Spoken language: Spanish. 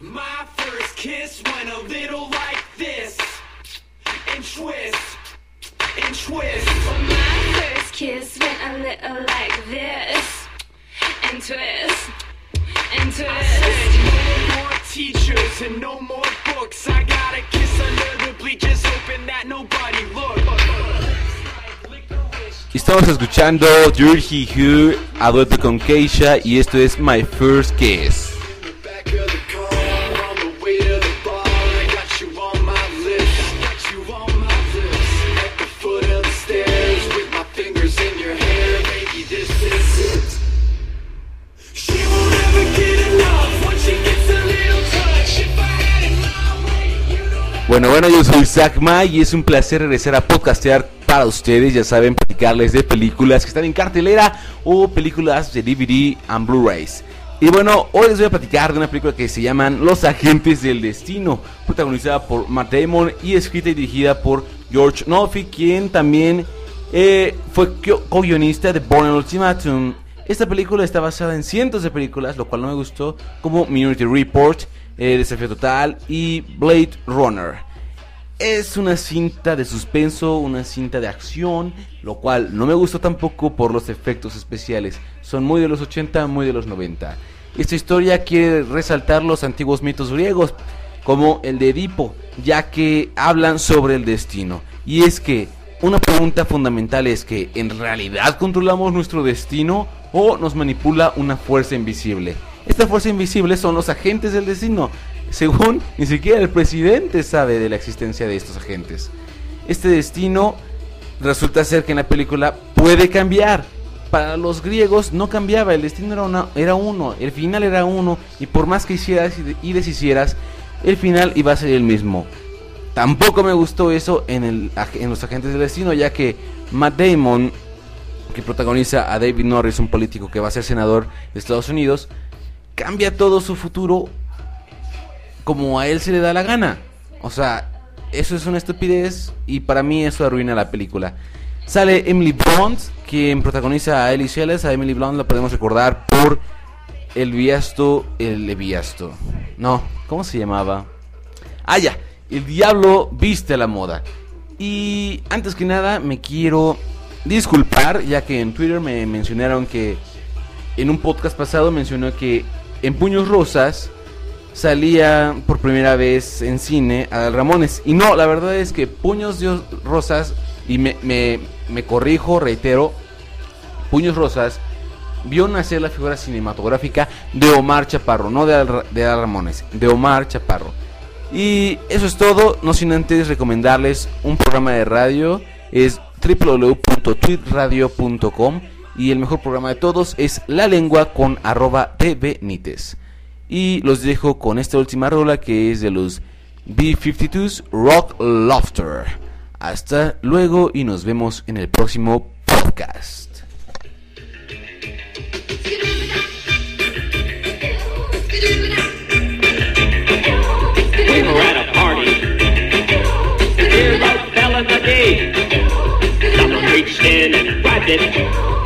My first kiss went a little like this and twist and twist. My first kiss went a little like this and twist and I twist. said no more teachers and no more books. I got a kiss under the bleachers, hoping that nobody looked. Estamos escuchando Dirty Who a dueto con Keisha y esto es My First Kiss. Bueno, bueno, yo soy Zach Ma y es un placer regresar a podcastear para ustedes. Ya saben, platicarles de películas que están en cartelera o películas de DVD and Blu-rays. Y bueno, hoy les voy a platicar de una película que se llaman Los Agentes del Destino, protagonizada por Matt Damon y escrita y dirigida por George Noffy, quien también eh, fue co- co-guionista de Born Ultimatum. Esta película está basada en cientos de películas, lo cual no me gustó, como Minority Report, eh, Desafío Total y Blade Runner. Es una cinta de suspenso, una cinta de acción, lo cual no me gustó tampoco por los efectos especiales. Son muy de los 80, muy de los 90. Esta historia quiere resaltar los antiguos mitos griegos, como el de Edipo, ya que hablan sobre el destino. Y es que una pregunta fundamental es que ¿en realidad controlamos nuestro destino o nos manipula una fuerza invisible? Esta fuerza invisible son los agentes del destino. Según ni siquiera el presidente sabe de la existencia de estos agentes. Este destino resulta ser que en la película puede cambiar. Para los griegos no cambiaba, el destino era, era uno, el final era uno, y por más que hicieras y deshicieras, el final iba a ser el mismo. Tampoco me gustó eso en, el, en los agentes del destino, ya que Matt Damon, que protagoniza a David Norris, un político que va a ser senador de Estados Unidos, cambia todo su futuro como a él se le da la gana. O sea, eso es una estupidez y para mí eso arruina la película. Sale Emily Blunt, quien protagoniza a Ellie. A Emily Blunt la podemos recordar por El Viasto, El Leviasto. No, ¿cómo se llamaba? Ah, ya, El Diablo viste la moda. Y antes que nada me quiero disculpar, ya que en Twitter me mencionaron que en un podcast pasado mencionó que en Puños Rosas salía por primera vez en cine a Ramones. Y no, la verdad es que Puños de Rosas, y me, me, me corrijo, reitero, Puños Rosas vio nacer la figura cinematográfica de Omar Chaparro, no de Al, de Al Ramones, de Omar Chaparro. Y eso es todo, no sin antes recomendarles un programa de radio, es www.tweetradio.com y el mejor programa de todos es La Lengua con arroba de Benítez. Y los dejo con esta última rola que es de los B-52s Rock Lofter. Hasta luego y nos vemos en el próximo podcast. It.